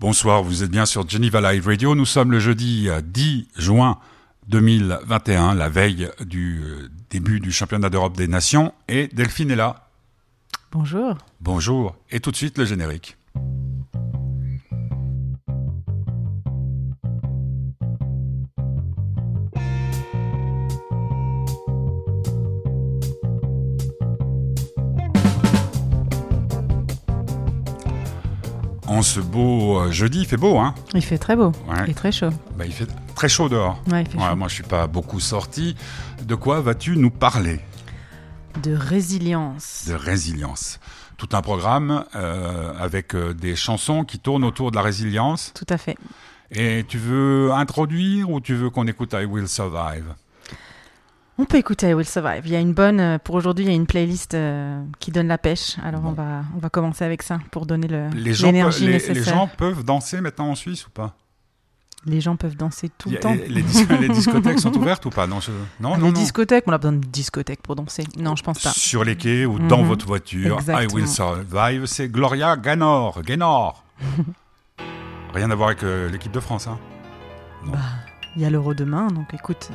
Bonsoir, vous êtes bien sur Geneva Live Radio. Nous sommes le jeudi 10 juin 2021, la veille du euh, début du championnat d'Europe des Nations. Et Delphine est là. Bonjour. Bonjour. Et tout de suite le générique. En ce beau euh, jeudi, il fait beau, hein Il fait très beau Ouais. et très chaud. Bah, Il fait très chaud dehors. Ouais, il fait Ouais, chaud. moi, je suis pas beaucoup sorti. De quoi vas-tu nous parler? De résilience. De résilience. Tout un programme euh, avec euh, des chansons qui tournent autour de la résilience. Tout à fait. Et tu veux introduire ou tu veux qu'on écoute I Will Survive? On peut écouter I Will Survive. Il y a une bonne, euh, pour aujourd'hui, il y a une playlist euh, qui donne la pêche. Alors on, va, on va commencer avec ça pour donner le- les gens, l'énergie les, nécessaire. les gens peuvent danser maintenant en Suisse ou pas? Les gens peuvent danser tout y le a- temps. les, dis- les discothèques sont ouvertes ou pas? Non, je- non, Ah, non, les non. discothèques, on a besoin de discothèques pour danser. Non, je pense pas. Sur les quais ou dans Mhm. votre voiture. I. Will Survive, c'est Gloria Gaynor. Gaynor. Rien à voir avec euh, l'équipe de France. Hein. Bah, il y a l'euro demain, donc écoute.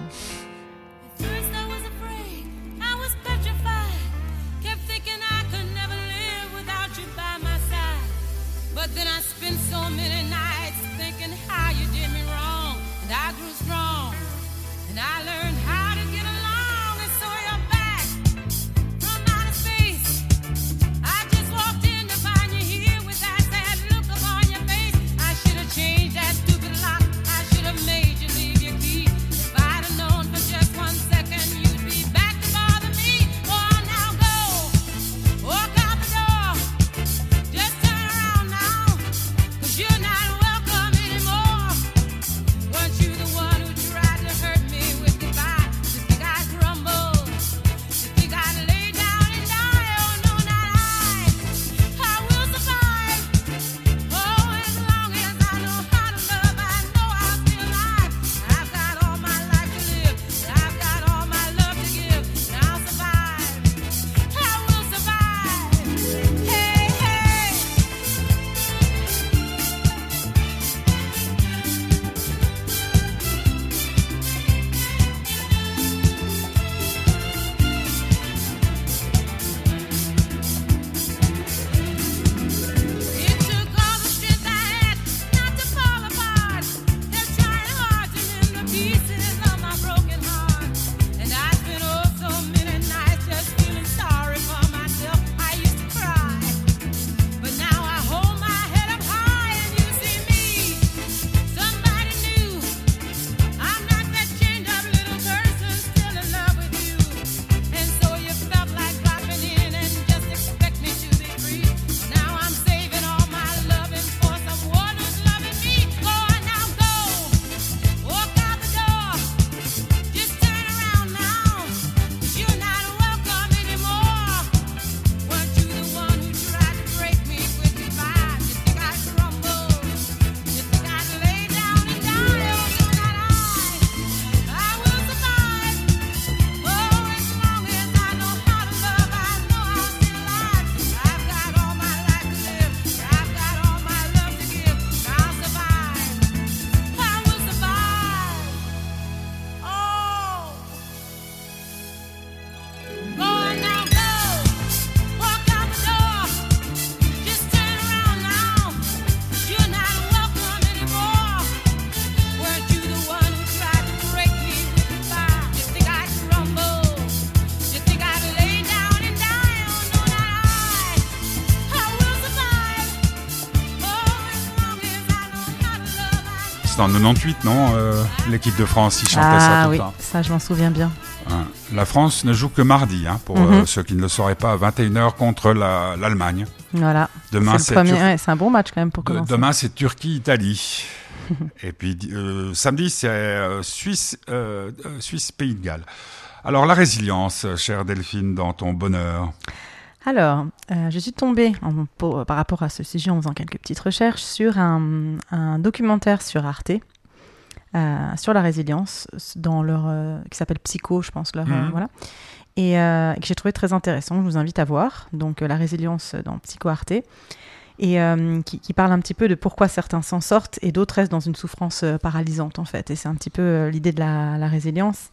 En 98, non euh, L'équipe de France, ils chantaient ça Ah tout oui, le temps. ça je m'en souviens bien. Hein. La France ne joue que mardi, hein, pour Mhm. euh, ceux qui ne le sauraient pas, à 21h contre la- l'Allemagne. Voilà. Demain, c'est. Tur- ouais, un bon match quand même pour de- commencer. demain, c'est Turquie-Italie. Et puis euh, samedi, c'est euh, Suisse, euh, euh, Suisse-Pays de Galles. Alors, la résilience, chère Delphine, dans ton bonheur. Alors, euh, je suis tombée en- pour- par rapport à ce sujet en faisant quelques petites recherches sur un, un documentaire sur Arte. euh, sur la résilience, dans leur, euh, qui s'appelle Psycho, je pense. Leur, euh, Mhm. voilà. Et euh, que j'ai trouvé très intéressant. Je vous invite à voir. Donc, euh, la résilience dans Psycho Arte. et euh, qui, qui parle un petit peu de pourquoi certains s'en sortent et d'autres restent dans une souffrance euh, paralysante en fait. Et c'est un petit peu euh, l'idée de la, la résilience.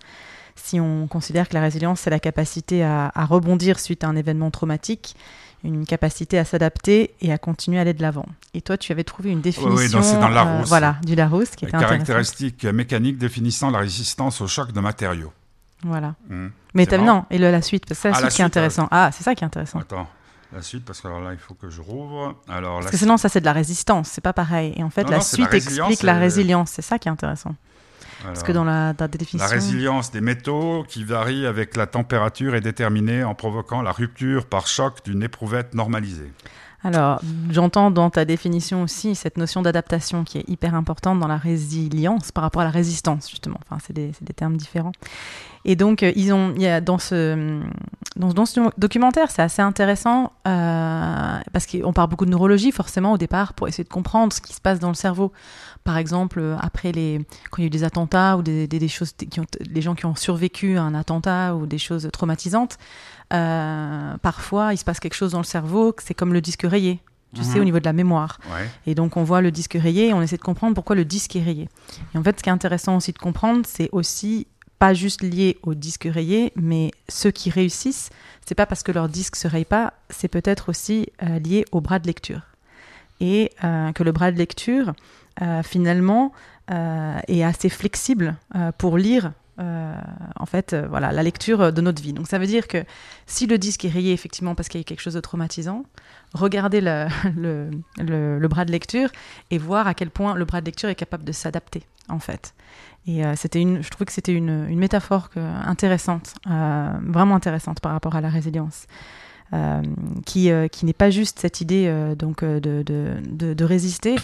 Si on considère que la résilience, c'est la capacité à, à rebondir suite à un événement traumatique, une capacité à s'adapter et à continuer à aller de l'avant. Et toi, tu avais trouvé une définition oui, dans- c'est dans Larousse. voilà, du Larousse qui Les était intéressante. caractéristiques mécaniques définissant la résistance au choc de matériaux. Voilà. Hmm. Mais non, et le- la suite, parce que c'est la Ah, suite qui est intéressant. Ah, c'est ça qui est intéressant. Attends, la suite, parce que alors là, il faut que je rouvre. Alors, Parce que sinon, ça c'est de la résistance, c'est pas pareil. Et en fait, Non, la non, c'est la suite explique la résilience, c'est ça qui est intéressant. Parce que dans la, dans la La définition. résilience des métaux qui varie avec la température est déterminée en provoquant la rupture par choc d'une éprouvette normalisée. Alors, j'entends dans ta définition aussi cette notion d'adaptation qui est hyper importante dans la résilience par rapport à la résistance, justement. Enfin, c'est des, termes différents. Et donc, euh, ils ont, il y a dans ce, dans, dans ce documentaire, c'est assez intéressant euh, parce qu'on parle beaucoup de neurologie, forcément, au départ, pour essayer de comprendre ce qui se passe dans le cerveau. Par exemple, euh, après les, quand il y a eu des attentats ou des, des, des choses, qui ont, les gens qui ont survécu à un attentat ou des choses traumatisantes, euh, parfois, il se passe quelque chose dans le cerveau, que c'est comme le disque rayé. Tu Mhm. sais, au niveau de la mémoire. Ouais. Et donc, on voit le disque rayé et on essaie de comprendre pourquoi le disque est rayé. Et en fait, ce qui est intéressant aussi de comprendre, c'est aussi pas juste lié au disque rayé, mais ceux qui réussissent, c'est pas parce que leur disque se raye pas, c'est peut-être aussi euh, lié au bras de lecture. Et euh, que le bras de lecture, finalement, euh, est assez flexible euh, pour lire. euh, en fait, euh, voilà, la lecture de notre vie. Donc, ça veut dire que si le disque est rayé effectivement parce qu'il y a quelque chose de traumatisant, regardez le, bras de lecture et voir à quel point le bras de lecture est capable de s'adapter, en fait. Et euh, une, je trouvais que c'était une, métaphore intéressante, euh, vraiment intéressante par rapport à la résilience. Euh, qui, euh, n'est pas juste cette idée euh, donc euh, de résister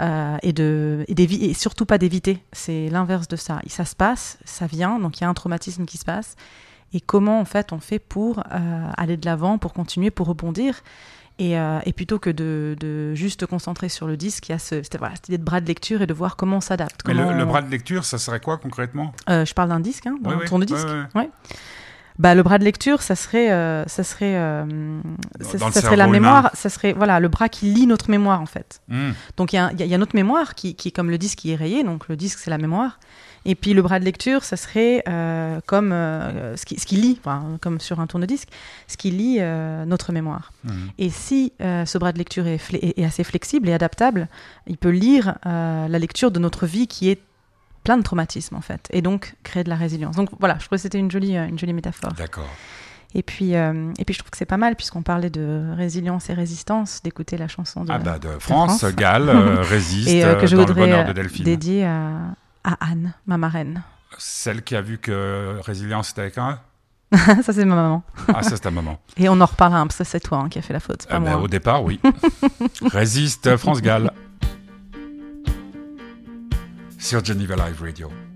euh, et, de, et, et surtout pas d'éviter. C'est l'inverse de ça. Et ça se passe, ça vient, donc il y a un traumatisme qui se passe. Et comment en fait on fait pour euh, aller de l'avant, pour continuer, pour rebondir? Et, euh, et plutôt que de, de juste te concentrer sur le disque, il y a ce, cette, voilà, cette idée de bras de lecture et de voir comment on s'adapte. Mais le, le bras de lecture, ça serait quoi concrètement? Euh, je parle d'un disque, hein, d'un oui, tourne-disque. ouais, ouais. Bah, le bras de lecture, ça serait, euh, ça serait, euh, ça, serait la mémoire, humain. ça serait voilà le bras qui lit notre mémoire en fait. Hmm. Donc il y a, il y a- y a notre mémoire qui, qui est comme le disque qui est rayé, donc le disque c'est la mémoire. Et puis le bras de lecture, ça serait euh, comme euh, ce, qui, ce qui lit, enfin, comme sur un tourne-disque, ce qui lit euh, notre mémoire. Hmm. Et si euh, ce bras de lecture est, est- est assez flexible et adaptable, il peut lire euh, la lecture de notre vie qui est plein de traumatismes en fait, et donc créer de la résilience. Donc voilà, je trouvais que c'était une jolie, euh, une jolie métaphore. D'accord. Et puis, euh, et puis je trouve que c'est pas mal, puisqu'on parlait de résilience et résistance, d'écouter la chanson de, Ah bah de France, France. Galles, euh, résiste et euh, que je dans le voudrais bonheur de Delphine. dédier à, à Anne, ma marraine. Celle qui a vu que Résilience était avec un ça, c'est ma maman. Ah, ça c'est ta maman. Et on en reparlera, hein, parce que c'est toi hein, qui a fait la faute, pas Ah ben, moi. au départ, oui. Résiste France Galles. Sur Geneva Live Radio.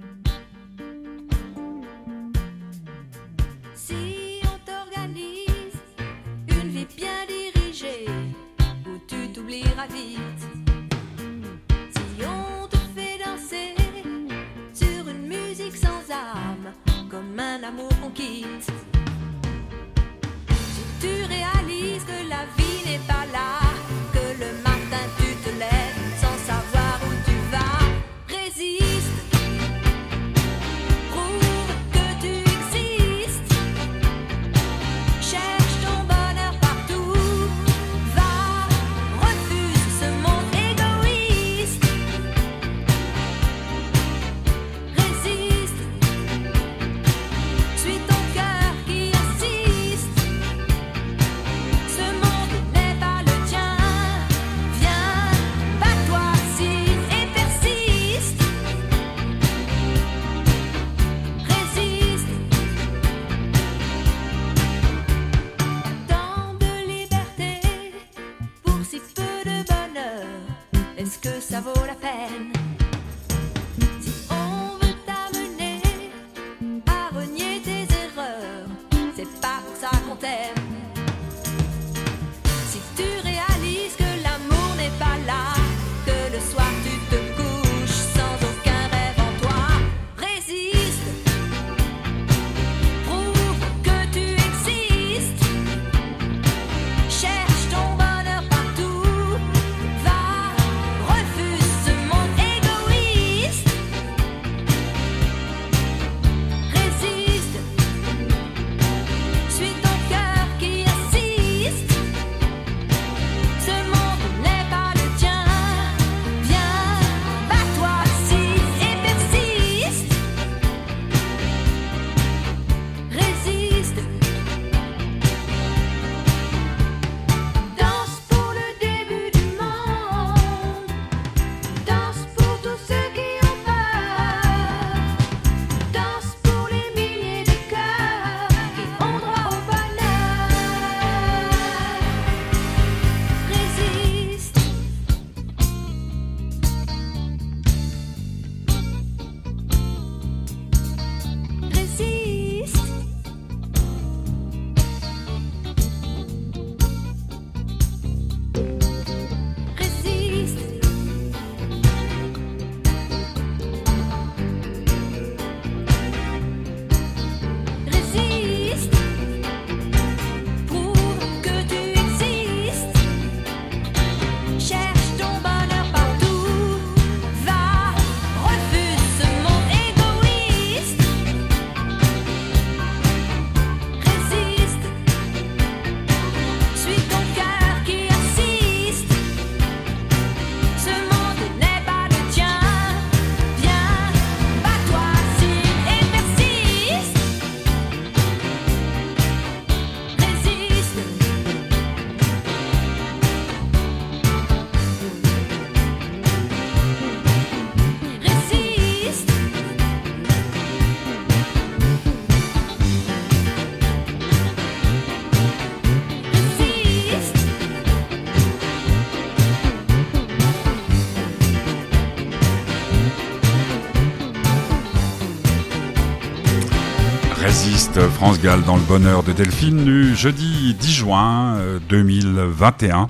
France Gall dans le bonheur de Delphine du jeudi 10 juin euh, 2021.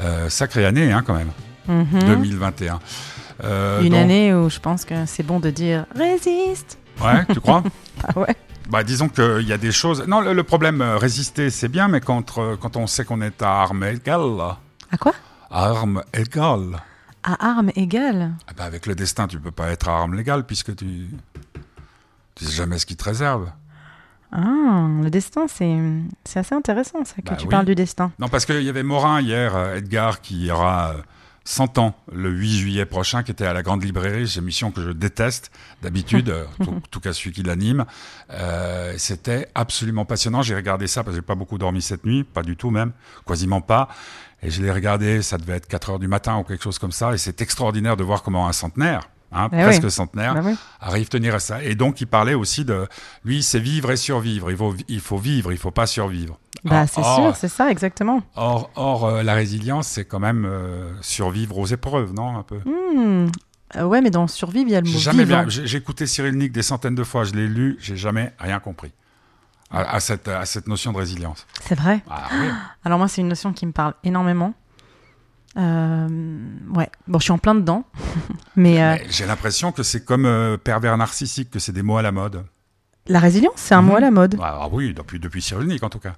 Euh, sacrée année hein, quand même, Mhm. 2021. Euh, Une donc- année où je pense que c'est bon de dire résiste. Ouais, tu crois? Ah ouais. Bah, disons qu'il y a des choses. Non, le, le problème, euh, résister, c'est bien, mais quand, euh, quand on sait qu'on est à armes égales, À quoi? À armes égales, À armes égales? eh ben, avec le destin, tu peux pas être à armes légales puisque tu. Tu sais jamais ce qui te réserve. Ah, le destin, c'est c'est assez intéressant ça que Bah tu oui. parles du destin. Non, parce qu'il y avait Morin hier, euh, Edgar, qui aura euh, 100 ans le 8 juillet prochain, qui était à la Grande Librairie, c'est une émission que je déteste d'habitude, euh, en tout, en tout cas celui qui l'anime. Euh, C'était absolument passionnant. J'ai regardé ça parce que j'ai pas beaucoup dormi cette nuit, pas du tout même, quasiment pas. Et je l'ai regardé, ça devait être 4 heures du matin ou quelque chose comme ça. Et c'est extraordinaire de voir comment un centenaire, hein, Eh presque oui. centenaire, Bah oui. arrive tenir à ça. Et donc, il parlait aussi de, lui, c'est vivre et survivre. Il faut, il faut vivre, il faut pas survivre. Bah, Or- c'est sûr, c'est ça, exactement. Or, or euh, la résilience, c'est quand même euh, survivre aux épreuves, non Un peu? Hmm. Euh, ouais, mais dans survivre, il y a le mot jamais. J'ai j'ai écouté Cyril Nick des centaines de fois. Je l'ai lu. J'ai jamais rien compris à, à cette à cette notion de résilience. C'est vrai. Ah oui. Alors moi, c'est une notion qui me parle énormément. Euh, ouais, bon, je suis en plein dedans, mais euh, Mais J'ai l'impression que c'est comme euh, pervers narcissique, que c'est des mots à la mode. la résilience, c'est un Mhm. mot à la mode. Ah, oui, depuis depuis Cyril Nick en tout cas.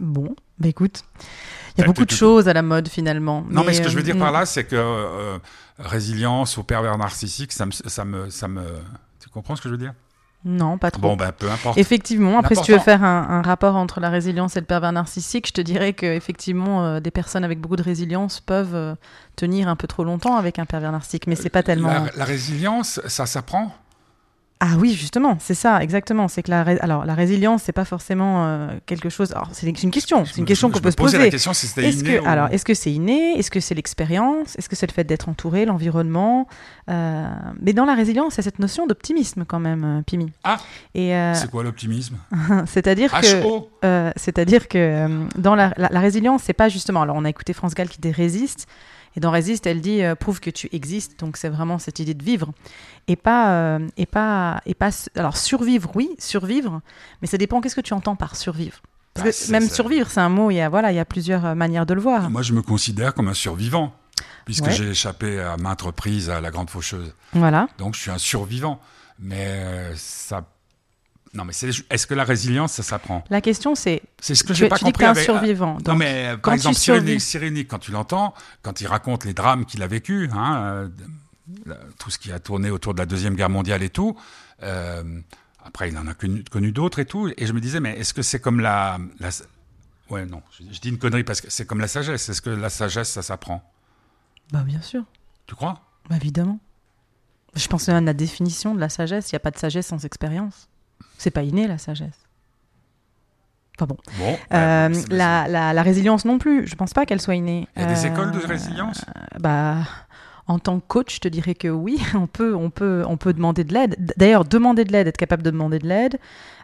Bon, bah écoute, il y a beaucoup de choses à la mode finalement. Non, mais ce que je veux dire par là, c'est que euh, résilience ou pervers narcissique, ça me ça me ça me. Tu comprends ce que je veux dire? Non, pas trop. Bon, ben peu importe. Effectivement, après, si tu veux faire un, un rapport entre la résilience et le pervers narcissique, je te dirais que effectivement, euh, des personnes avec beaucoup de résilience peuvent euh, tenir un peu trop longtemps avec un pervers narcissique, mais c'est pas tellement. La, la résilience, ça s'apprend? Ah oui, justement, c'est ça, exactement. C'est que la, ré- alors la résilience, c'est pas forcément euh, quelque chose. Alors c'est une question, c'est une question qu'on peut se poser. la question si c'était Est-ce que, ou- alors, est-ce que c'est inné? Est-ce que c'est l'expérience? Est-ce que c'est le fait d'être entouré, l'environnement? Euh, Mais dans la résilience, il y a cette notion d'optimisme quand même, euh, Pimi. Ah. Et euh, C'est quoi l'optimisme? c'est-à-dire que, c'est-à-dire que dans la, la- la résilience, c'est pas justement. Alors, on a écouté France Gall qui dit résiste, et dans résiste, elle dit euh, prouve que tu existes. Donc, c'est vraiment cette idée de vivre et pas euh, et pas et pas. Alors, survivre, oui, survivre, mais ça dépend. Qu'est-ce que tu entends par survivre? Parce Bah, que même survivre, c'est un mot. Il y a voilà, il y a plusieurs euh, manières de le voir. Moi, je me considère comme un survivant, puisque Ouais. j'ai échappé à maintes reprises à la grande faucheuse. Voilà. Donc, je suis un survivant. Mais ça. Non, mais est-ce que la résilience, ça s'apprend? La question, c'est C'est ce que j'ai pas tu dis que compris. tu es un survivant. Non, mais euh, quand par tu exemple, Cyrénique, quand tu l'entends, quand il raconte les drames qu'il a vécus, hein, euh, tout ce qui a tourné autour de la Deuxième Guerre mondiale et tout, euh, après, il en a connu, connu d'autres et tout, et je me disais, mais est-ce que c'est comme la, la- Ouais, non, je, je dis une connerie parce que c'est comme la sagesse. Est-ce que la sagesse, ça s'apprend? Bah bien sûr, Tu crois? Bah, évidemment. Je pense à la définition de la sagesse. Il n'y a pas de sagesse sans expérience. C'est pas inné la sagesse. Enfin bon. Euh, c'est- la, la- la résilience non plus. Je pense pas qu'elle soit innée. Il y a des Euh, écoles de résilience? Bah, en tant que coach, je te dirais que oui, on peut, on peut, on peut demander de l'aide. D'ailleurs, demander de l'aide, être capable de demander de l'aide,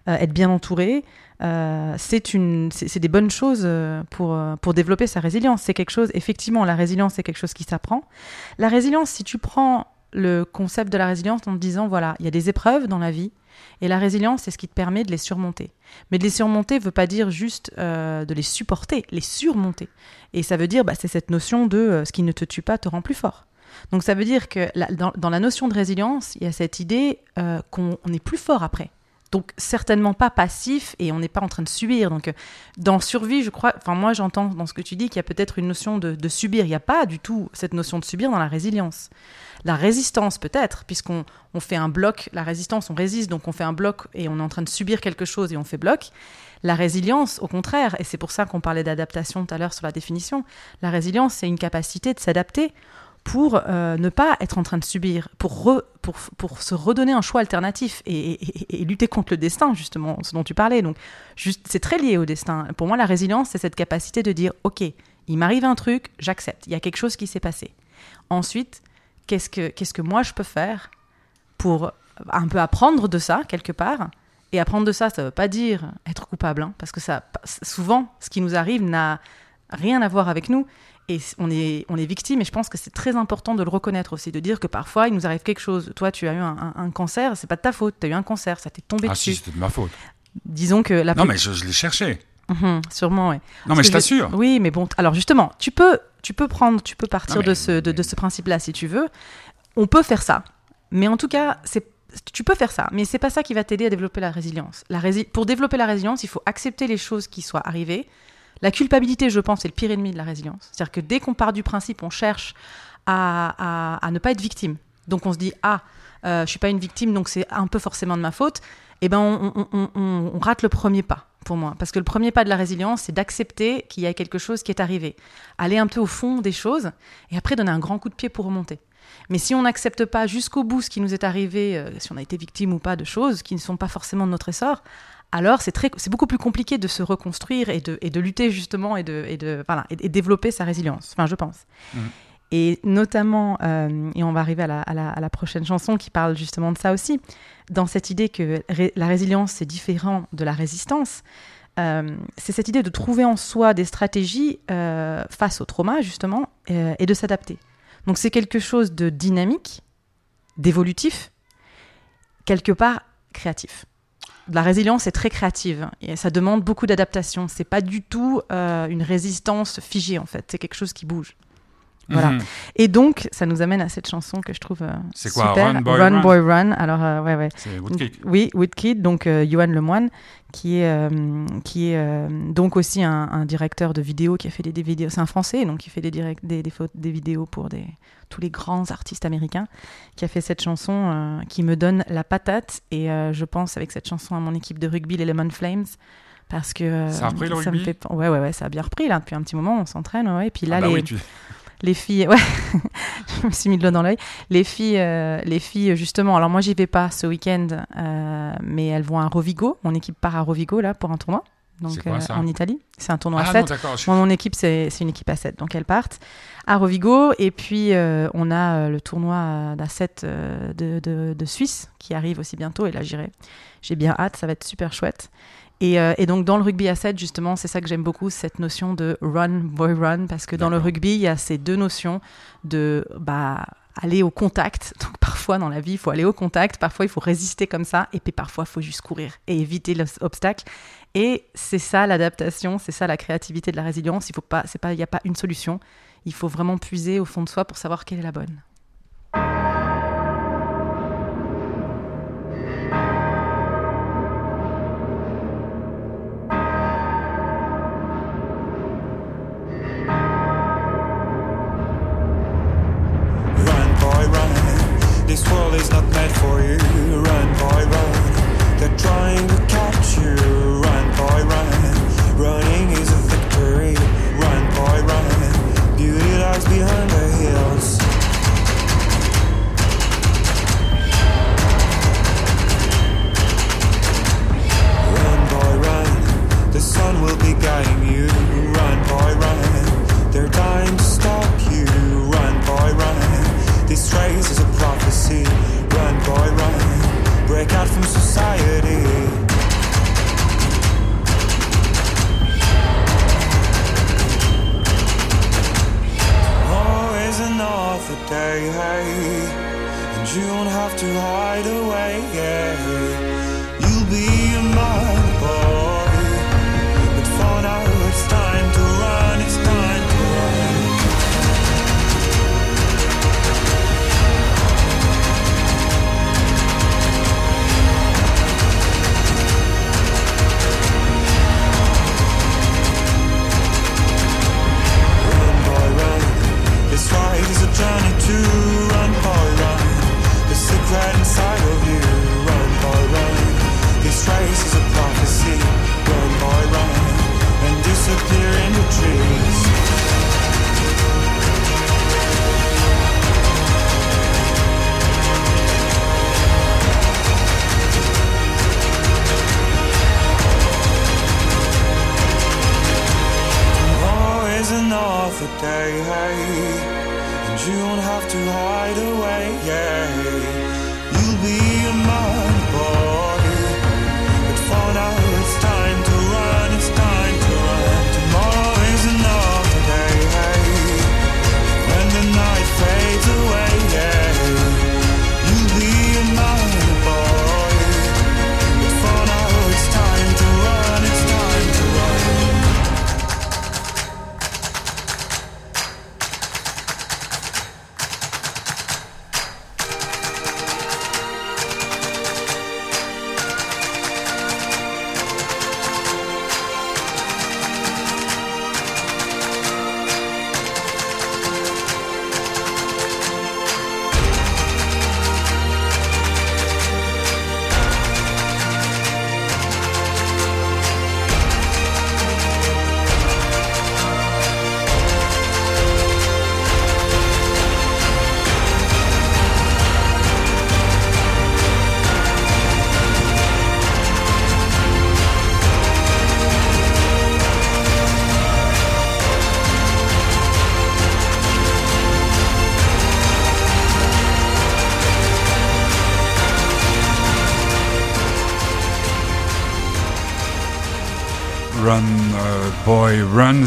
euh, être bien entouré, euh, c'est une, c'est des bonnes choses euh, pour euh, pour développer sa résilience. C'est quelque chose. Effectivement, la résilience, c'est quelque chose qui s'apprend. La résilience, si tu prends le concept de la résilience en disant voilà, il y a des épreuves dans la vie. Et la résilience, c'est ce qui te permet de les surmonter. Mais de les surmonter ne veut pas dire juste euh, de les supporter, les surmonter. Et ça veut dire, bah, c'est cette notion de euh, ce qui ne te tue pas te rend plus fort. Donc ça veut dire que dans, la notion de résilience, il y a cette idée euh, qu'on on est plus fort après. Donc certainement pas passif et on n'est pas en train de subir. Donc euh, dans survie, je crois, enfin moi j'entends dans ce que tu dis qu'il y a peut-être une notion de, subir. Il n'y a pas du tout cette notion de subir dans la résilience. La résistance peut-être, puisqu'on on fait un bloc, la résistance, on résiste, donc on fait un bloc et on est en train de subir quelque chose et on fait bloc. La résilience, au contraire, et c'est pour ça qu'on parlait d'adaptation tout à l'heure sur la définition, la résilience, c'est une capacité de s'adapter pour euh, ne pas être en train de subir, pour, se redonner un choix alternatif et, lutter contre le destin, justement, ce dont tu parlais. Donc, c'est très lié au destin. Pour moi, la résilience, c'est cette capacité de dire, OK, il m'arrive un truc, j'accepte, il y a quelque chose qui s'est passé. Ensuite, qu'est-ce que, qu'est-ce que moi je peux faire pour un peu apprendre de ça, quelque part? Et apprendre de ça, ça ne veut pas dire être coupable, hein, parce que ça, souvent, ce qui nous arrive n'a rien à voir avec nous. Et on est, on est victime, et je pense que c'est très important de le reconnaître aussi, de dire que parfois il nous arrive quelque chose. Toi, tu as eu un, un- un cancer, c'est pas de ta faute, tu as eu un cancer, ça t'est tombé Ah dessus. si, c'était de ma faute. Disons que la Non, mais je, je l'ai cherché. Mhm, sûrement, ouais. Non, Parce mais je t'assure. Oui, mais bon, alors justement, tu peux, tu peux prendre, tu peux partir Non, mais- de ce, de, de ce principe-là si tu veux. On peut faire ça, mais en tout cas, c'est, tu peux faire ça, mais c'est pas ça qui va t'aider à développer la résilience. La rési- pour développer la résilience, il faut accepter les choses qui soient arrivées. La culpabilité, je pense, est le pire ennemi de la résilience. C'est-à-dire que dès qu'on part du principe, on cherche à, ne pas être victime. Donc on se dit ah, euh, je suis pas une victime, donc c'est un peu forcément de ma faute. Eh ben on rate le premier pas pour moi, parce que le premier pas de la résilience, c'est d'accepter qu'il y a quelque chose qui est arrivé, aller un peu au fond des choses, et après donner un grand coup de pied pour remonter. Mais si on n'accepte pas jusqu'au bout ce qui nous est arrivé, euh, si on a été victime ou pas de choses qui ne sont pas forcément de notre essor, alors c'est très, c'est beaucoup plus compliqué de se reconstruire et de, et de lutter justement et de, et de, voilà, et, et développer sa résilience. Enfin, je pense. Mhm. Et notamment, euh, et on va arriver à la, à la- à la prochaine chanson qui parle justement de ça aussi, dans cette idée que ré- la résilience c'est différent de la résistance. euh, c'est cette idée de trouver en soi des stratégies euh, face au trauma justement et de s'adapter. Donc c'est quelque chose de dynamique, d'évolutif, quelque part créatif. La résilience est très créative et ça demande beaucoup d'adaptation. C'est pas du tout euh, une résistance figée en fait. C'est quelque chose qui bouge. Voilà. Mhm. Et donc ça nous amène à cette chanson que je trouve euh, C'est quoi, super. Run, Boy, Run Boy Run. Alors euh, ouais ouais. C'est Woodkick. Oui, Woodkid, donc euh, Johan Lemoine, qui est, euh, qui est euh, donc aussi un, un directeur de vidéos qui a fait des, des vidéos. C'est un Français, donc il fait des, direct, des, des, des vidéos pour des, tous les grands artistes américains, qui a fait cette chanson euh, qui me donne la patate. Et je pense avec cette chanson à mon équipe de rugby, les Lemon Flames. Parce que Ça a repris le me fait... Ouais, ouais, ouais, ça a bien repris là depuis un petit moment. On s'entraîne, ouais. Et puis là, Ah bah les, oui, tu- les filles, ouais, je me suis mis le doigt dans l'œil. Les filles, euh, les filles, justement. Alors moi, j'y vais pas ce week-end, euh, mais elles vont à Rovigo. Mon équipe part à Rovigo là pour un tournoi. Donc quoi, euh, en Italie, c'est un tournoi à Ah 7. non, je- Moi, mon équipe, c'est une équipe à 7, donc elles partent à Rovigo. Et puis, on a le tournoi d'à 7 euh, de, de- de Suisse qui arrive aussi bientôt. Et là, j'irai. J'ai bien hâte, ça va être super chouette. Et, euh, et donc, dans le rugby à 7, justement, c'est ça que j'aime beaucoup, cette notion de run, boy, run. Parce que dans le rugby, il y a ces deux notions de bah, aller au contact. Donc, parfois, dans la vie, il faut aller au contact. Parfois, il faut résister comme ça. Et puis, parfois, il faut juste courir et éviter l'obstacle. Et c'est ça l'adaptation, c'est ça la créativité de la résilience. Il faut pas, c'est pas, il n'y a pas une solution. Il faut vraiment puiser au fond de soi pour savoir quelle est la bonne. For you.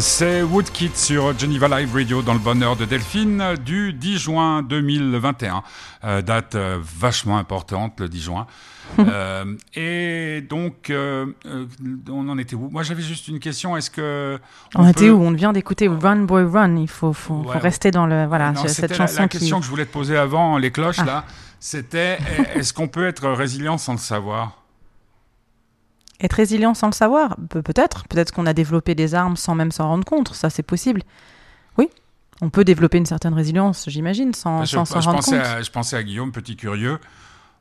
C'est Woodkid sur Geneva Live Radio dans le bonheur de Delphine du 10 juin 2021. Euh, date euh, vachement importante, le 10 juin. Euh, et donc, on en était où? Moi, j'avais juste une question. Est-ce que On, était peut- où? On vient d'écouter Run Boy Run. Il faut, faut, faut Ouais. rester dans le voilà Non, cette la- chanson la, qui. question que je voulais te poser avant les cloches Ah. là. C'était est-ce qu'on peut être résilient sans le savoir? Être résilient sans le savoir Pe- Peut-être. Peut-être qu'on a développé des armes sans même s'en rendre compte. Ça, c'est possible. Oui. On peut développer une certaine résilience, j'imagine, sans s'en rendre pensais compte. à, je pensais à Guillaume, petit curieux,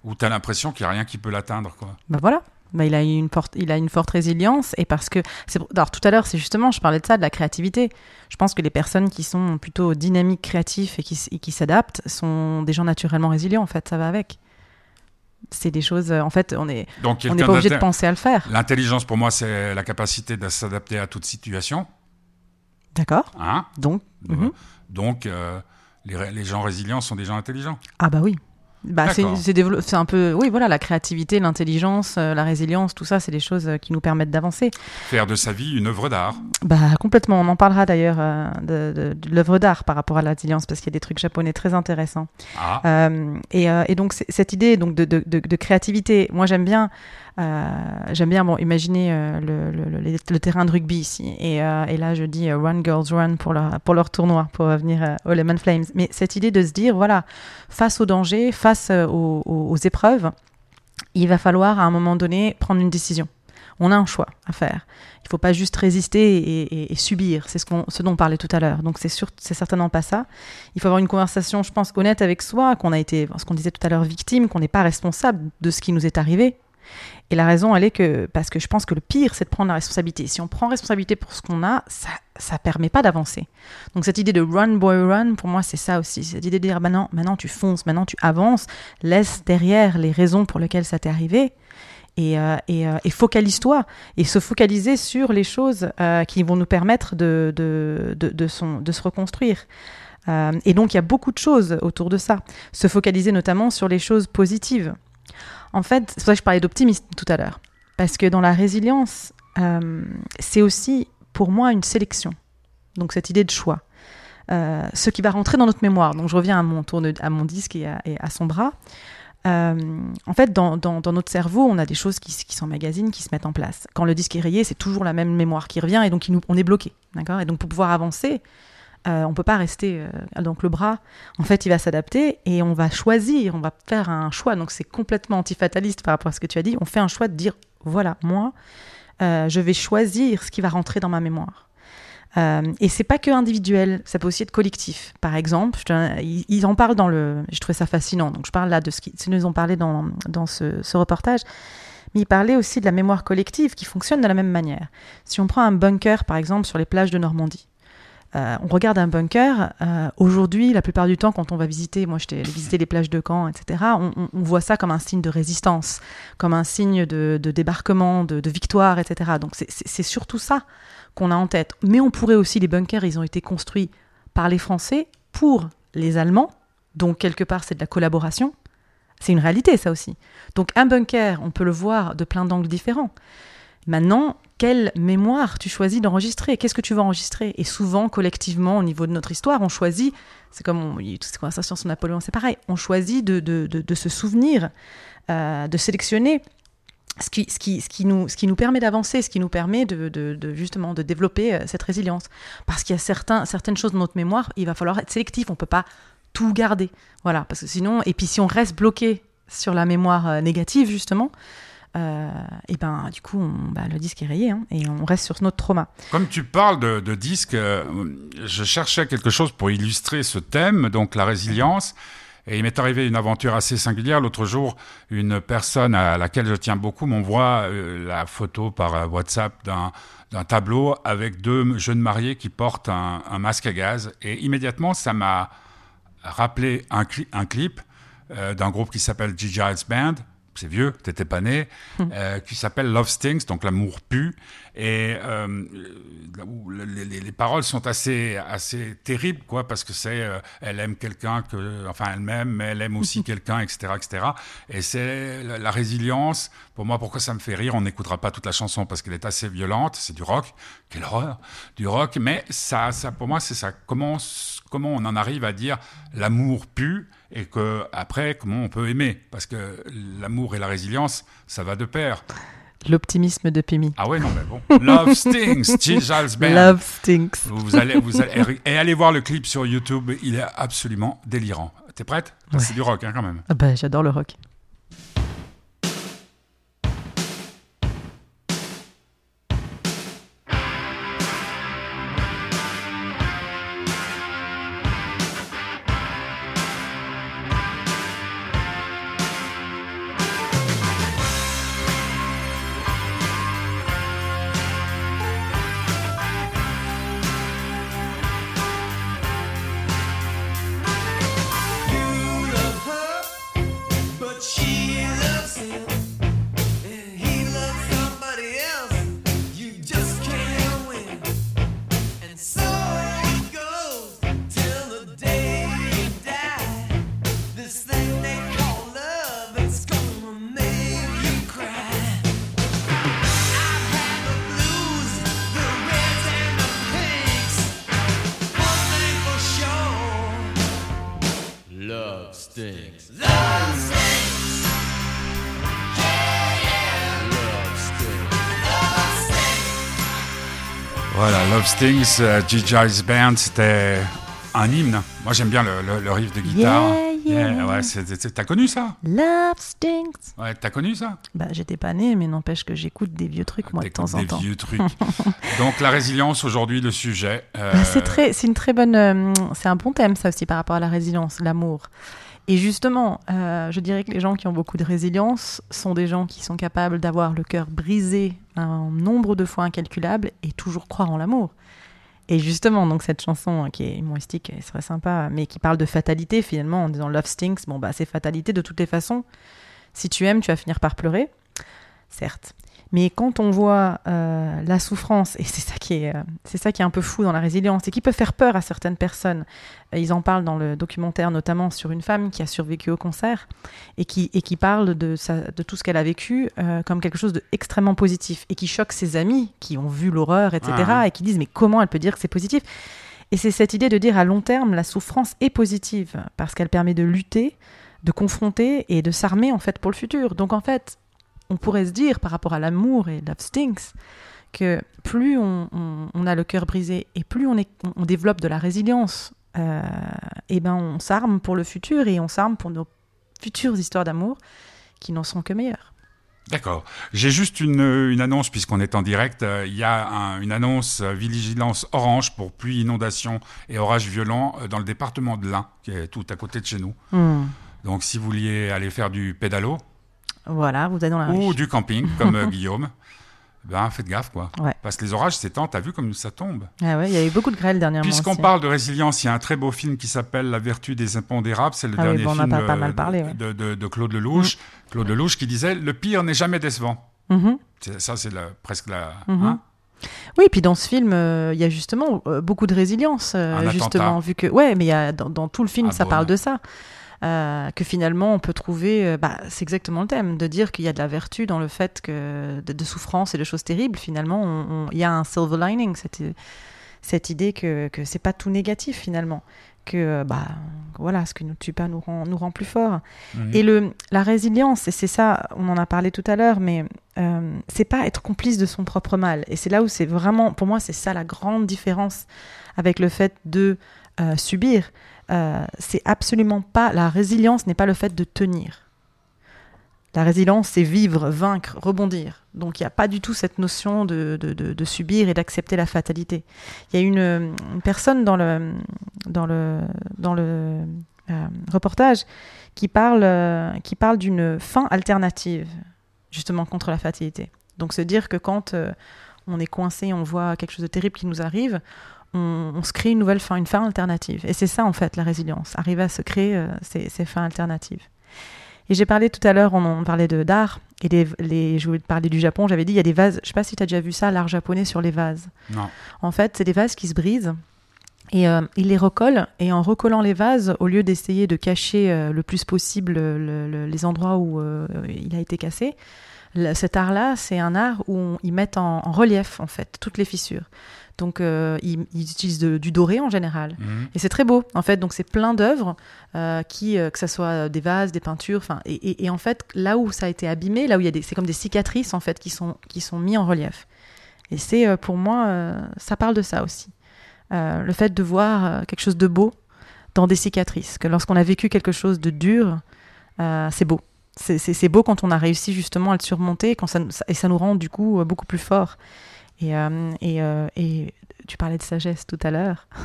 où tu as l'impression qu'il n'y a rien qui peut l'atteindre. quoi. Bah voilà. Bah, il, a une forte, il a une forte résilience et parce que alors tout à l'heure c'est justement je parlais de ça de la créativité je pense que les personnes qui sont plutôt dynamiques créatifs et qui, qui s'adaptent sont des gens naturellement résilients en fait ça va avec c'est des choses euh, en fait on est Donc, on n'est quelqu'un pas obligé de penser à le faire L'intelligence, pour moi, c'est la capacité de s'adapter à toute situation. d'accord Hein? Donc mhm. Donc, euh, les, les gens résilients sont des gens intelligents. ah bah oui bah, c'est un peu oui voilà la créativité l'intelligence euh, la résilience tout ça c'est des choses euh, qui nous permettent d'avancer Faire de sa vie une œuvre d'art. Bah complètement, on en parlera d'ailleurs euh, de, de- de l'œuvre d'art par rapport à la résilience parce qu'il y a des trucs japonais très intéressants. Ah, Euh, et, et donc cette idée donc de, de- créativité, moi j'aime bien, j'aime bien bon imaginer euh, le, terrain de rugby ici et, euh, là je dis euh, Run Girls Run pour leur tournoi pour revenir euh, aux Lemon Flames. Mais cette idée de se dire voilà face au danger, face euh, aux, épreuves, il va falloir à un moment donné prendre une décision. On a un choix à faire. Il ne faut pas juste résister et, subir. C'est ce, dont on parlait tout à l'heure. Donc c'est c'est certainement pas ça. Il faut avoir une conversation, je pense, honnête avec soi, qu'on a été, ce qu'on disait tout à l'heure, victime, qu'on n'est pas responsable de ce qui nous est arrivé. Et la raison, elle est que, parce que je pense que le pire, c'est de prendre la responsabilité. Si on prend responsabilité pour ce qu'on a, ça, ça permet pas d'avancer. Donc cette idée de run boy run, pour moi, c'est ça aussi. Cette idée de dire, maintenant, maintenant tu fonces, maintenant tu avances, laisse derrière les raisons pour lesquelles ça t'est arrivé. Et, euh, euh, et focalise-toi et se focaliser sur les choses euh, qui vont nous permettre de, de, de, son- de se reconstruire. Et donc, il y a beaucoup de choses autour de ça. Se focaliser notamment sur les choses positives. En fait, c'est pour ça que je parlais d'optimisme tout à l'heure. Parce que dans la résilience, euh, c'est aussi pour moi une sélection. Donc, cette idée de choix. Euh, ce qui va rentrer dans notre mémoire. Donc, je reviens à mon, tourne, à mon disque et à, son bras. Euh, en fait, dans, notre cerveau, on a des choses qui, s'emmagasinent, qui se mettent en place. Quand le disque est rayé, c'est toujours la même mémoire qui revient et donc on est bloqué. Et donc pour pouvoir avancer, euh, on peut pas rester. euh, donc le bras, en fait, il va s'adapter et on va choisir, on va faire un choix. Donc c'est complètement antifataliste par rapport à ce que tu as dit. On fait un choix de dire voilà, moi, euh, je vais choisir ce qui va rentrer dans ma mémoire. Euh, et c'est pas que individuel, ça peut aussi être collectif. Par exemple, ils, en parlent dans le. Je trouvais ça fascinant. Donc je parle là de ce qu'ils nous ont parlé dans, dans ce reportage. Mais ils parlaient aussi de la mémoire collective qui fonctionne de la même manière. Si on prend un bunker, par exemple, sur les plages de Normandie, euh, on regarde un bunker. euh, Aujourd'hui, la plupart du temps, quand on va visiter, moi j'étais visiter les plages de Caen, etc., on, voit ça comme un signe de résistance, comme un signe de, débarquement, de, de victoire, etc. Donc c'est surtout ça qu'on a en tête. Mais on pourrait aussi, les bunkers, ils ont été construits par les Français pour les Allemands, donc quelque part c'est de la collaboration. C'est une réalité ça aussi. Donc un bunker, on peut le voir de plein d'angles différents. Maintenant, quelle mémoire tu choisis d'enregistrer? Qu'est-ce que tu veux enregistrer? Et souvent, collectivement, au niveau de notre histoire, on choisit, c'est comme on, toutes ces conversations sur Napoléon, c'est pareil, on choisit de, de- de- de se souvenir, euh, de sélectionner ce qui, ce, qui, ce, qui nous, ce qui nous permet d'avancer, ce qui nous permet de, de- de, justement de développer euh, cette résilience. Parce qu'il y a certains, certaines choses de notre mémoire, il va falloir être sélectif, on ne peut pas tout garder. Voilà, parce que sinon, et puis si on reste bloqué sur la mémoire euh, négative, justement, euh, et ben du coup, on- bah, le disque est rayé, hein, et on reste sur notre trauma. Comme tu parles de, de disques, euh, je cherchais quelque chose pour illustrer ce thème, donc la résilience. Et il m'est arrivé une aventure assez singulière. L'autre jour, une personne à laquelle je tiens beaucoup m'envoie euh, la photo par WhatsApp d'un tableau avec deux jeunes mariés qui portent un, masque à gaz. Et immédiatement, ça m'a rappelé un, cli- un clip d'un groupe qui s'appelle G. Giles Band, c'est vieux, t'étais pas né, Hum. euh, qui s'appelle Love Stings, donc l'amour pue, et euh, les, les- les paroles sont assez assez terribles, quoi, parce que c'est euh, elle aime quelqu'un que, enfin elle m'aime, mais elle aime aussi quelqu'un, etc., etc. Et c'est la, la résilience. Pour moi, pourquoi ça me fait rire? On n'écoutera pas toute la chanson parce qu'elle est assez violente. C'est du rock, quelle horreur, du rock. Mais ça, ça pour moi, c'est ça. Comment comment on en arrive à dire l'amour pue et que après comment on peut aimer parce que l'amour et la résilience ça va de pair. L'optimisme de Pimi. Ah ouais non mais bon. Love Stings, Jill Band. Love stinks. Vous allez, vous allez, et allez voir le clip sur YouTube, il est absolument délirant. T'es prête? Ouais. C'est du rock hein, quand même. Ah bah, j'adore le rock. Voilà, Love Stings, euh, G. Giles Band, c'était un hymne. Moi j'aime bien le, le- le riff de guitare. Yeah, yeah. ouais, t'as connu ça? Love stinks. Ouais, t'as connu ça? Bah, j'étais pas née, mais n'empêche que j'écoute des vieux trucs, moi, de temps en des temps. vieux trucs. Donc la résilience aujourd'hui, le sujet. euh, Bah, c'est très, c'est une très bonne, euh, c'est un bon thème ça aussi par rapport à la résilience, l'amour. Et justement, euh, je dirais que les gens qui ont beaucoup de résilience sont des gens qui sont capables d'avoir le cœur brisé un nombre de fois incalculable et toujours croire en l'amour. Et justement, donc cette chanson euh, qui est humoristique et serait sympa, mais qui parle de fatalité finalement en disant Love stinks, bon bah c'est fatalité de toutes les façons. Si tu aimes, tu vas finir par pleurer, certes. Mais quand on voit euh, la souffrance, et c'est ça qui est, euh, c'est ça qui est un peu fou dans la résilience, et qui peut faire peur à certaines personnes. Euh, Ils en parlent dans le documentaire, notamment sur une femme qui a survécu au cancer et qui, et qui parle de, sa- de tout ce qu'elle a vécu euh, comme quelque chose d'extrêmement positif et qui choque ses amis qui ont vu l'horreur, etc. Ah. et qui disent mais comment elle peut dire que c'est positif? Et c'est cette idée de dire à long terme la souffrance est positive parce qu'elle permet de lutter, de confronter et de s'armer en fait pour le futur. Donc en fait, on pourrait se dire par rapport à l'amour et Love Stinks que plus on, on- on a le cœur brisé et plus on, est, on- on développe de la résilience, euh, et ben on s'arme pour le futur et on s'arme pour nos futures histoires d'amour qui n'en seront que meilleures. D'accord. J'ai juste une, une annonce, puisqu'on est en direct. Euh, Il y a un- une annonce euh, vigilance orange pour pluie, inondation et orages violents euh, dans le département de l'Ain, qui est tout à côté de chez nous. Hmm. Donc si vous vouliez aller faire du pédalo Voilà, vous êtes dans la ou riche. du camping, comme euh, Guillaume, ben faites gaffe, quoi. Ouais. Parce que les orages s'étendent, t'as vu comme ça tombe. Ah ouais, il y a eu beaucoup de grêle dernièrement. Puisqu'on parle de résilience, il y a un très beau film qui s'appelle La vertu des impondérables. C'est le Ah oui, dernier bon, film pas- pas mal parlé, ouais. Mm. de, de- de Claude Lelouch. Claude Lelouch qui disait Le pire n'est jamais décevant. C'est- Ça, c'est presque la. Mhm. hein Oui, puis dans ce film, euh, il y a justement euh, beaucoup de résilience, euh, justement, attentat. vu que ouais, mais il y a, dans, dans tout le film, Ah ça bon. parle de ça. Euh, que finalement on peut trouver, euh, bah, c'est exactement le thème, de dire qu'il y a de la vertu dans le fait que de, de souffrance et de choses terribles, finalement, il y a un silver lining, cette, cette idée que, que c'est pas tout négatif finalement, que euh, bah voilà, ce qui nous tue pas nous rend, nous rend plus forts. Mhm. Et le, la résilience, et c'est ça, on en a parlé tout à l'heure, mais euh, c'est pas être complice de son propre mal. Et c'est là où c'est vraiment, pour moi, c'est ça la grande différence avec le fait de euh, subir. Euh, c'est absolument pas, la résilience n'est pas le fait de tenir. La résilience, c'est vivre, vaincre, rebondir. Donc il n'y a pas du tout cette notion de, de, de- subir et d'accepter la fatalité. Il y a une, personne dans le, dans le, dans le euh, reportage qui parle, euh, qui parle d'une fin alternative, justement contre la fatalité. Donc se dire que quand on est coincé, on voit quelque chose de terrible qui nous arrive, on, on se crée une nouvelle fin, une fin alternative. Et c'est ça en fait la résilience, arriver à se créer euh, ces, ces fins alternatives. Et j'ai parlé tout à l'heure, on, on parlait de d'art, et les, les, je voulais parler du Japon, j'avais dit, il y a des vases, je sais pas si tu as déjà vu ça, l'art japonais sur les vases. Non. En fait, c'est des vases qui se brisent. Et euh, ils les recollent. Et en recollant les vases, au lieu d'essayer de cacher euh, le plus possible le- le- les endroits où euh, il a été cassé, le- cet art-là, c'est un art où on- ils mettent en, en relief, en fait, toutes les fissures. Donc, euh, ils, ils utilisent de- du doré en général. Mhm. Et c'est très beau, en fait. Donc, c'est plein d'œuvres, euh, qui, euh, que ce soit des vases, des peintures. Et, et- et en fait, là où ça a été abîmé, là où il y a des, c'est comme des cicatrices, en fait, qui sont, qui sont mis en relief. Et c'est, pour moi, ça parle de ça aussi. Le fait de voir quelque chose de beau dans des cicatrices. Que lorsqu'on a vécu quelque chose de dur, c'est beau. C'est- beau quand on a réussi justement à le surmonter quand ça, et ça nous rend du coup beaucoup plus fort. Et, euh, et, euh, et tu parlais de sagesse tout à l'heure.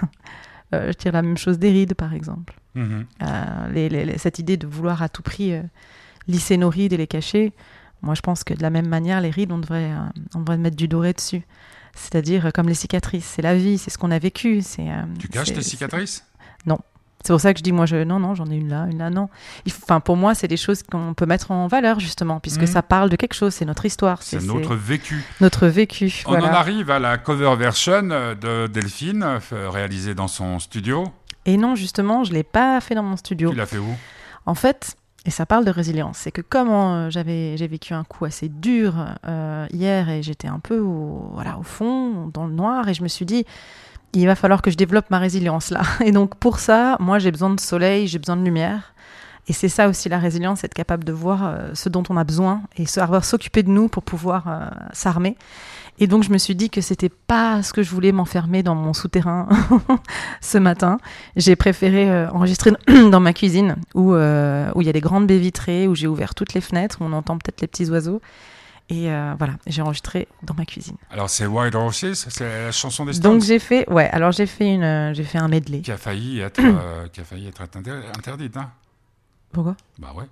Euh, je tire la même chose des rides, par exemple. Mhm. Les- les- les- cette idée de vouloir à tout prix lisser nos rides et les cacher, moi je pense que de la même manière, les rides, on devrait, euh, on devrait mettre du doré dessus. C'est-à-dire euh, comme les cicatrices, c'est la vie, c'est ce qu'on a vécu. c'est euh, Tu caches tes cicatrices? C'est pour ça que je dis, moi, je, non, non, j'en ai une là, une là, non. Enfin, pour moi, c'est des choses qu'on peut mettre en valeur, justement, puisque Mhm. ça parle de quelque chose, c'est notre histoire, C'est notre vécu. notre vécu. On voilà. en arrive à la cover version euh, de Delphine, réalisée dans son studio. Et non, justement, je l'ai pas fait dans mon studio. Tu l'as fait où? En fait, et ça parle de résilience, c'est que comme euh, j'avais j'ai vécu un coup assez dur euh, hier et j'étais un peu au, voilà, au fond, dans le noir, et je me suis dit, il va falloir que je développe ma résilience là. Et donc pour ça, moi j'ai besoin de soleil, j'ai besoin de lumière. Et c'est ça aussi la résilience, être capable de voir euh, ce dont on a besoin et savoir s'occuper de nous pour pouvoir euh, s'armer. Et donc je me suis dit que c'était pas ce que je voulais m'enfermer dans mon souterrain ce matin. J'ai préféré euh, enregistrer dans ma cuisine où où il y a des grandes baies vitrées, où j'ai ouvert toutes les fenêtres, où on entend peut-être les petits oiseaux. Et euh, voilà, j'ai enregistré dans ma cuisine. Alors c'est Wild Horses, c'est la chanson des Stones Donc j'ai fait, ouais, alors j'ai fait une, euh, j'ai fait un medley. qui a failli être, euh, qui a failli être inter- interdite. Hein Pourquoi? Bah ouais.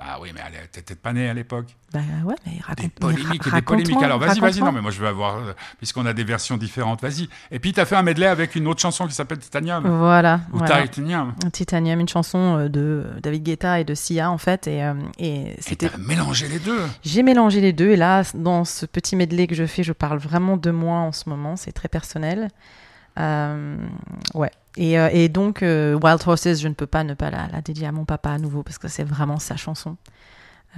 Bah oui, mais elle t'étais pas né à l'époque. Bah ouais, mais raconte. Des polémiques ra- des polémiques. Alors vas-y, vas-y. Non, mais moi je veux avoir, euh, puisqu'on a des versions différentes, vas-y. Et puis tu as fait un medley avec une autre chanson qui s'appelle Titanium. Voilà. Ou voilà. Titanium. Titanium, une chanson euh, de David Guetta et de Sia en fait, et, euh, et c'était t'as mélangé les deux. J'ai mélangé les deux et là, dans ce petit medley que je fais, je parle vraiment de moi en ce moment. C'est très personnel. Euh, ouais. Et, euh, et donc, euh, Wild Horses, je ne peux pas ne pas la, la dédier à mon papa à nouveau parce que c'est vraiment sa chanson.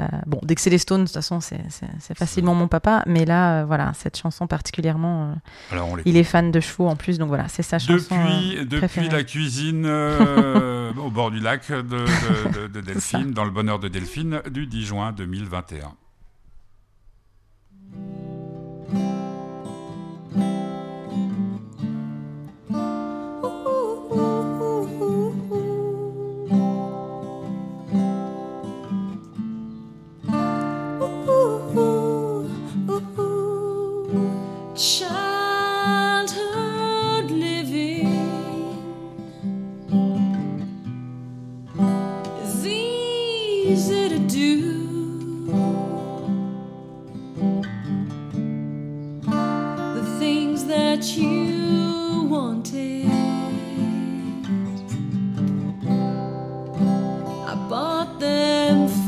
Euh, bon, dès que c'est les Stones, de toute façon, c'est- c'est c'est facilement mon papa. Mais là, euh, voilà, cette chanson particulièrement, euh, Alors on les il est fan de chevaux en plus, donc voilà, c'est sa chanson. Depuis, euh, depuis la cuisine euh, au bord du lac de, de- de- de Delphine, dans le bonheur de Delphine, du 10 juin 2021.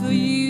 For you.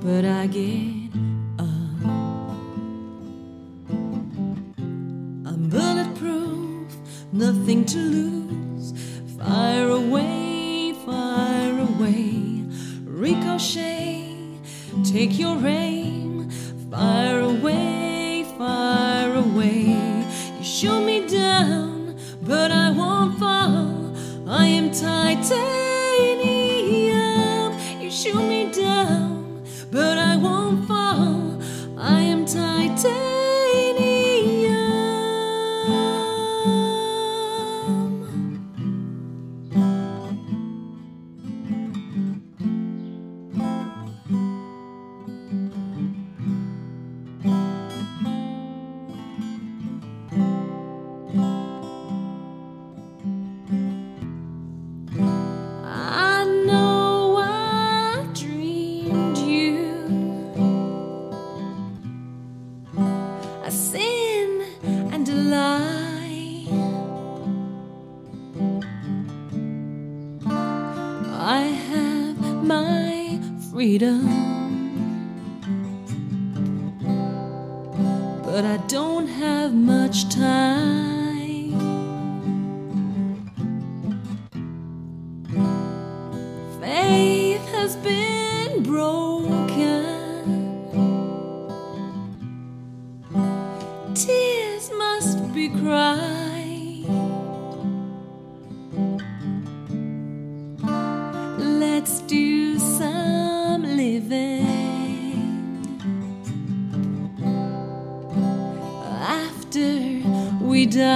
But I get up. I'm bulletproof, nothing to lose. Fire away, fire away. Ricochet, take your aim. Fire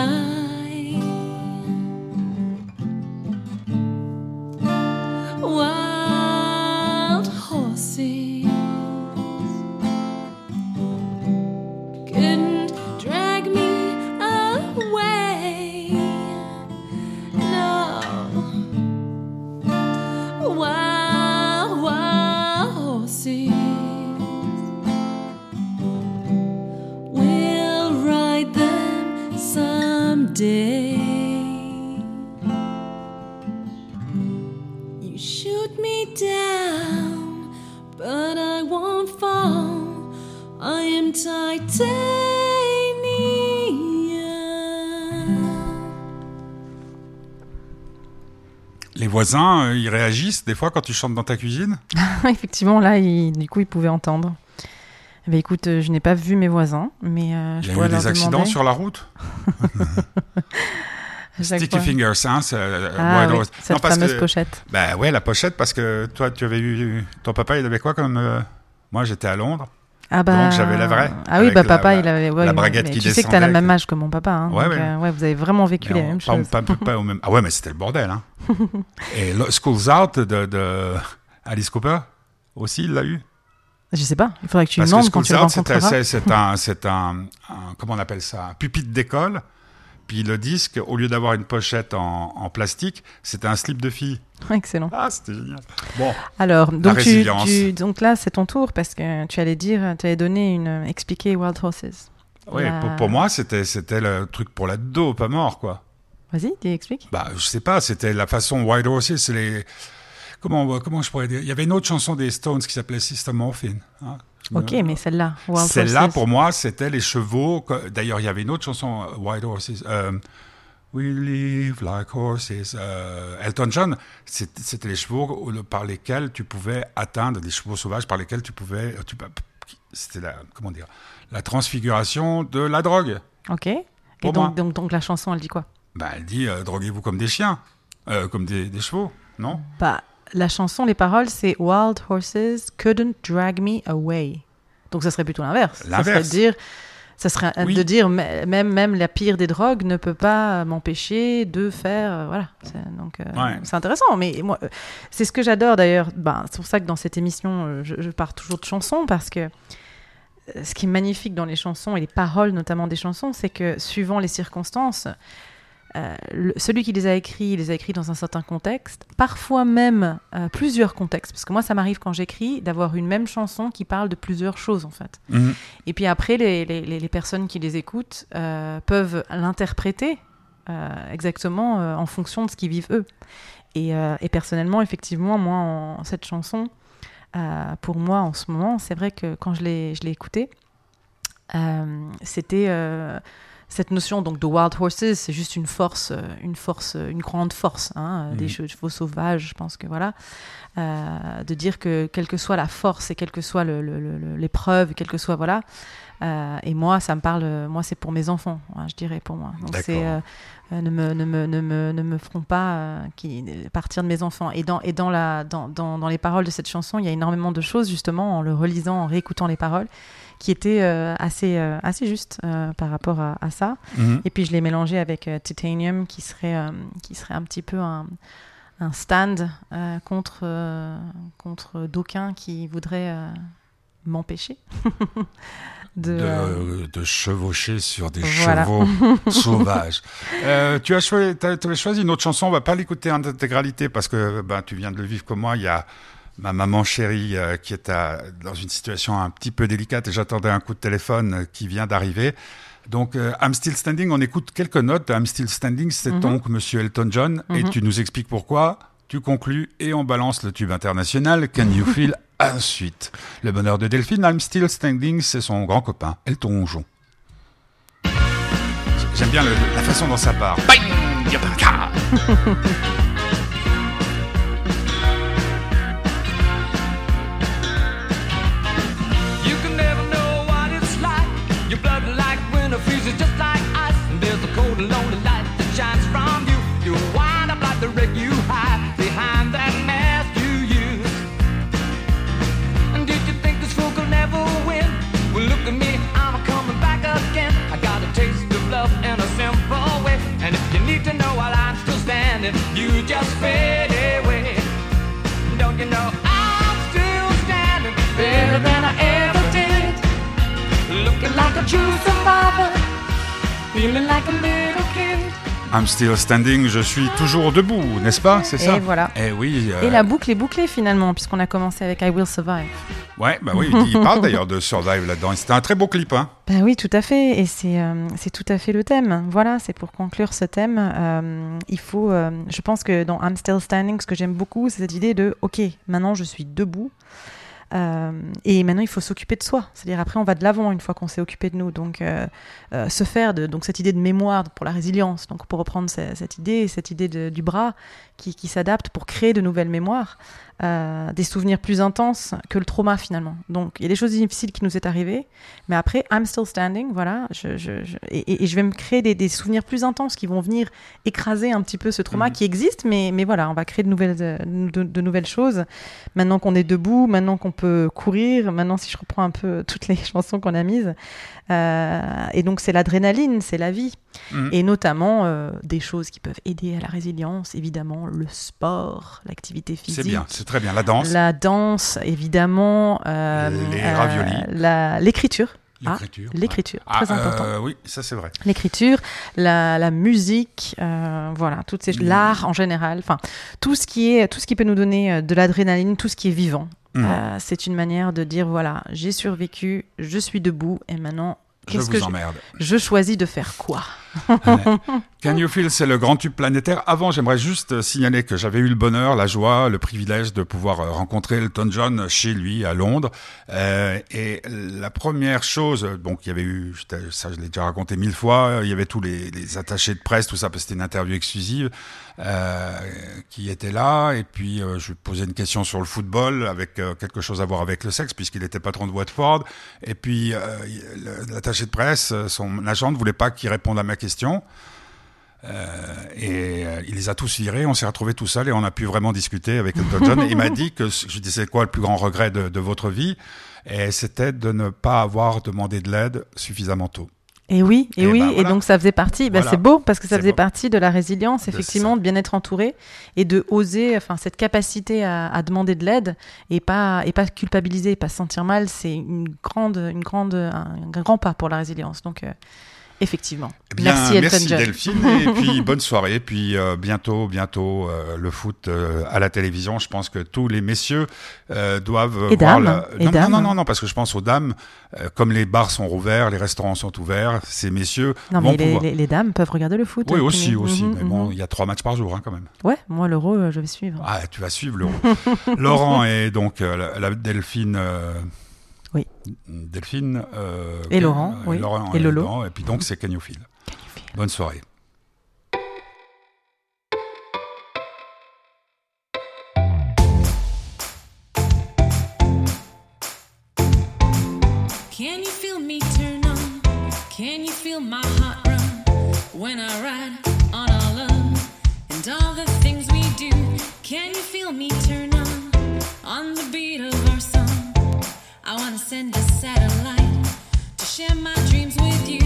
we voisins, euh, ils réagissent des fois quand tu chantes dans ta cuisine? Effectivement, là, il- du coup, ils pouvaient entendre. Eh ben, écoute, euh, je n'ai pas vu mes voisins, mais euh, Il je y a eu des accidents demander. sur la route? Sticky fois. Fingers, hein, c'est, euh, Ah oui, cette Non, parce fameuse que- pochette. Ben ouais, la pochette, parce que toi, tu avais eu. Ton papa, il avait quoi comme. euh, Moi, j'étais à Londres. Ah bah, Donc, j'avais la vraie, Ah oui, bah papa, la- il avait. ouais, la braguette mais qui Tu sais que t'as le descendait, même âge que mon papa. Hein, Ouais, donc, ouais. euh, ouais, vous avez vraiment vécu Mais les on- mêmes pas, choses. pas- pas au même. Ah ouais, mais c'était le bordel. Hein. Et le School's Out de, de Alice Cooper aussi, il l'a eu? Je sais pas. Il faudrait que tu Parce que demandes quand tu School's le rencontreras. c'est un, c'est un, un- comment on appelle ça, un pupitre d'école. Puis le disque, au lieu d'avoir une pochette en, en plastique, c'était un slip de fille. Excellent. Ah, c'était génial. Bon, Alors, donc, tu, résilience. tu- donc là, c'est ton tour parce que tu allais dire, tu allais donner une, expliquer Wild Horses. La- pour, pour moi, c'était c'était le truc pour la dos, pas mort, quoi. Vas-y, dis, explique. Bah, je sais pas, c'était la façon White Horses, c'est les. Comment, comment je pourrais dire Il y avait une autre chanson des Stones qui s'appelait Sister Morphine. hein. Ok, mais celle-là, Celle-là, pour moi, c'était les chevaux. que- D'ailleurs, il y avait une autre chanson, euh, White Horses. euh, We live like horses. euh, Elton John, c'était les chevaux au- par lesquels tu pouvais atteindre, des chevaux sauvages par lesquels tu pouvais. Tu, peux- c'était la, comment dire, la transfiguration de la drogue. Ok. Et donc, donc, donc, la chanson, elle dit quoi? Bah, elle dit euh, droguez-vous comme des chiens, euh, comme des, des chevaux, non? Bah, la chanson, les paroles, c'est Wild horses couldn't drag me away. Donc, ça serait plutôt l'inverse. Ça serait L'inverse. de dire, ça serait Oui. de dire, même, même la pire des drogues ne peut pas m'empêcher de faire, euh, voilà. C'est- Donc, euh, Ouais. c'est intéressant. Mais moi, euh, c'est ce que j'adore d'ailleurs. Ben, c'est pour ça que dans cette émission, je, je pars toujours de chansons parce que ce qui est magnifique dans les chansons et les paroles notamment des chansons, c'est que suivant les circonstances, euh, le- celui qui les a écrits, il les a écrits dans un certain contexte, parfois même euh, plusieurs contextes, parce que moi ça m'arrive quand j'écris d'avoir une même chanson qui parle de plusieurs choses en fait. Mhm. Et puis après, les, les- les- personnes qui les écoutent euh, peuvent l'interpréter exactement en fonction de ce qu'ils vivent eux. Et, et personnellement, effectivement, moi, en, cette chanson, pour moi, en ce moment, c'est vrai que quand je l'ai je l'ai écoutée, c'était cette notion donc de wild horses, c'est juste une force, euh, une force, euh, une grande force, hein, euh, des Mhm. che- chevaux sauvages. Je pense que voilà, euh, de dire que quelle que soit la force et quelle que soit l'épreuve, quelle que soit voilà. euh, et moi, ça me parle. Moi, c'est pour mes enfants, hein, je dirais pour moi. Donc c'est euh, ne me ne me ne me ne me feront pas qui partir de mes enfants. Et dans et dans la dans, dans dans les paroles de cette chanson, il y a énormément de choses justement en le relisant, en réécoutant les paroles, qui étaient euh, assez euh, assez justes euh, par rapport à, à ça. Mhm. Et puis je l'ai mélangé avec Titanium, qui serait, qui serait un petit peu un, un stand contre, contre d'aucuns qui voudraient m'empêcher de... de, euh, de chevaucher sur des Voilà. chevaux sauvages. Euh, tu as choisi, t'avais choisi une autre chanson, on va pas l'écouter en intégralité parce que ben, tu viens de le vivre comme moi. Il y a ma maman chérie euh, qui est à- dans une situation un petit peu délicate et j'attendais un coup de téléphone euh, qui vient d'arriver. Donc, euh, I'm Still Standing, on écoute quelques notes. I'm Still Standing, c'est Mhm. donc Monsieur Elton John et Mhm. tu nous expliques pourquoi. Tu conclus et on balance le tube international Can You Feel Ensuite, le bonheur de Delphine, I'm Still Standing, c'est son grand copain, Elton John. J'aime bien le- la façon dont ça part. Bang you hide behind that mask you use. And did you think this fool could never win? Well, look at me, I'm coming back again. I got a taste of love in a simple way. And if you need to know while I'm still standing, you just fade away. Don't you know I'm still standing better than I ever did? Looking like a true survivor, feeling like a little kid. I'm Still Standing, je suis toujours debout, n'est-ce pas? C'est ça Et voilà. Eh oui. euh, Et la boucle est bouclée finalement, puisqu'on a commencé avec I Will Survive. Ouais, bah oui, il parle d'ailleurs de Survive là-dedans. Et C'était un très beau clip, hein. Ben oui, tout à fait. Et c'est euh, tout à fait le thème. Voilà, c'est pour conclure ce thème. euh, il faut, euh, je pense que dans I'm Still Standing, ce que j'aime beaucoup, c'est cette idée de OK, maintenant je suis debout. Euh, et maintenant, il faut s'occuper de soi. C'est-à-dire, après, on va de l'avant une fois qu'on s'est occupé de nous. Donc, euh, euh, se faire de donc cette idée de mémoire pour la résilience. Donc, pour reprendre ce- cette idée, cette idée de- du bras qui, qui s'adapte pour créer de nouvelles mémoires. euh, des souvenirs plus intenses que le trauma finalement. Donc il y a des choses difficiles qui nous est arrivées, mais après I'm still standing, voilà, je, je- je- et, et je vais me créer des, des souvenirs plus intenses qui vont venir écraser un petit peu ce trauma Mhm. qui existe, mais, mais voilà, on va créer de nouvelles, euh, de, de nouvelles choses. Maintenant qu'on est debout, maintenant qu'on peut courir, maintenant si je reprends un peu toutes les chansons qu'on a mises, euh, et donc c'est l'adrénaline, c'est la vie. Mhm. Et notamment euh, des choses qui peuvent aider à la résilience, évidemment, le sport, l'activité physique. C'est bien, c'est très bien. La danse, La danse, évidemment. euh, Les euh, raviolis. L'écriture. Ah, l'écriture. L'écriture, Ah, très important. euh, oui, ça c'est vrai. L'écriture, la, la musique, euh, voilà, toutes ces Mm. l'art en général, enfin tout ce qui est, tout ce qui peut nous donner de l'adrénaline, tout ce qui est vivant. Mhm. Euh, c'est une manière de dire voilà, j'ai survécu, je suis debout et maintenant qu'est-ce que je, je choisis de faire quoi? Can You Feel, c'est le grand tube planétaire. Avant, j'aimerais juste euh, signaler que j'avais eu le bonheur, la joie, le privilège de pouvoir euh, rencontrer Elton John chez lui à Londres. Euh, et la première chose, euh, bon, il y avait eu, ça je l'ai déjà raconté mille fois, euh, il y avait tous les, attachés de presse, tout ça, parce que c'était une interview exclusive, euh, qui étaient là. Et puis, euh, je posais une question sur le football, avec euh, quelque chose à voir avec le sexe, puisqu'il était patron de Watford. Et puis, euh, l'attaché de presse, euh, son agent ne voulait pas qu'il réponde à ma question. Euh, et euh, il les a tous virés, on s'est retrouvés tout seuls et on a pu vraiment discuter avec Elton John. Il m'a dit que je disais quoi le plus grand regret de, de votre vie? Et c'était de ne pas avoir demandé de l'aide suffisamment tôt. Et oui, et, Eh oui, ben, et donc ça faisait partie. bah, Voilà. C'est beau parce que ça faisait beau. partie de la résilience, effectivement, de bien être entouré et de oser, enfin cette capacité à, à demander de l'aide et pas et pas culpabiliser, pas se sentir mal, c'est une grande, une grande, un, un grand pas pour la résilience. Donc euh, effectivement, Eh Bien, merci Elton John. Delphine et puis bonne soirée. Et puis euh, bientôt, bientôt euh, le foot euh, à la télévision. Je pense que tous les messieurs doivent Et voir dames, la- et non, dames. non, non, non, non, parce que je pense aux dames. comme les bars sont ouverts, les restaurants sont ouverts, ces messieurs Non vont mais les, pouvoir. les- les dames peuvent regarder le foot. Oui, aussi, aussi. Mhm, mais bon, mhm. il y a trois matchs par jour, hein, quand même. Ouais, moi l'euro, je vais suivre. Ah, tu vas suivre l'euro. Laurent et donc la Delphine. Oui. Delphine. euh, Et Laurent, oui. Laurent Et Lolo. Et puis donc c'est Canyophile. Bonne soirée. Send a satellite to share my dreams with you.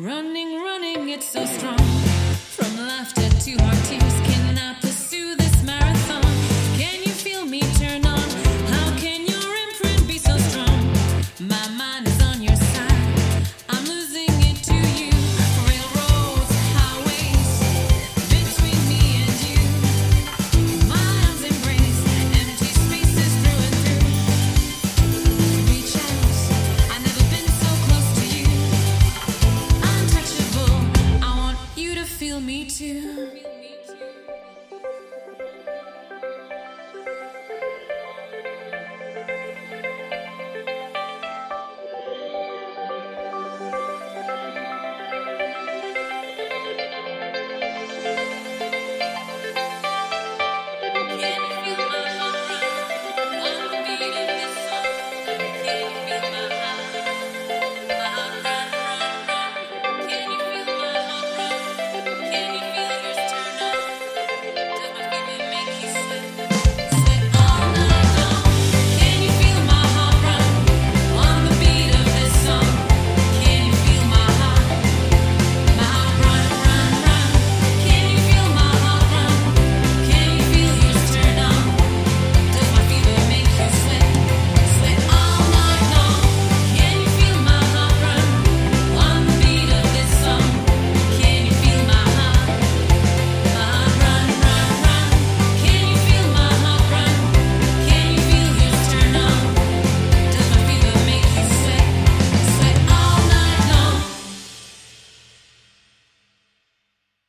Running, running, it's so strong. From laughter to heart.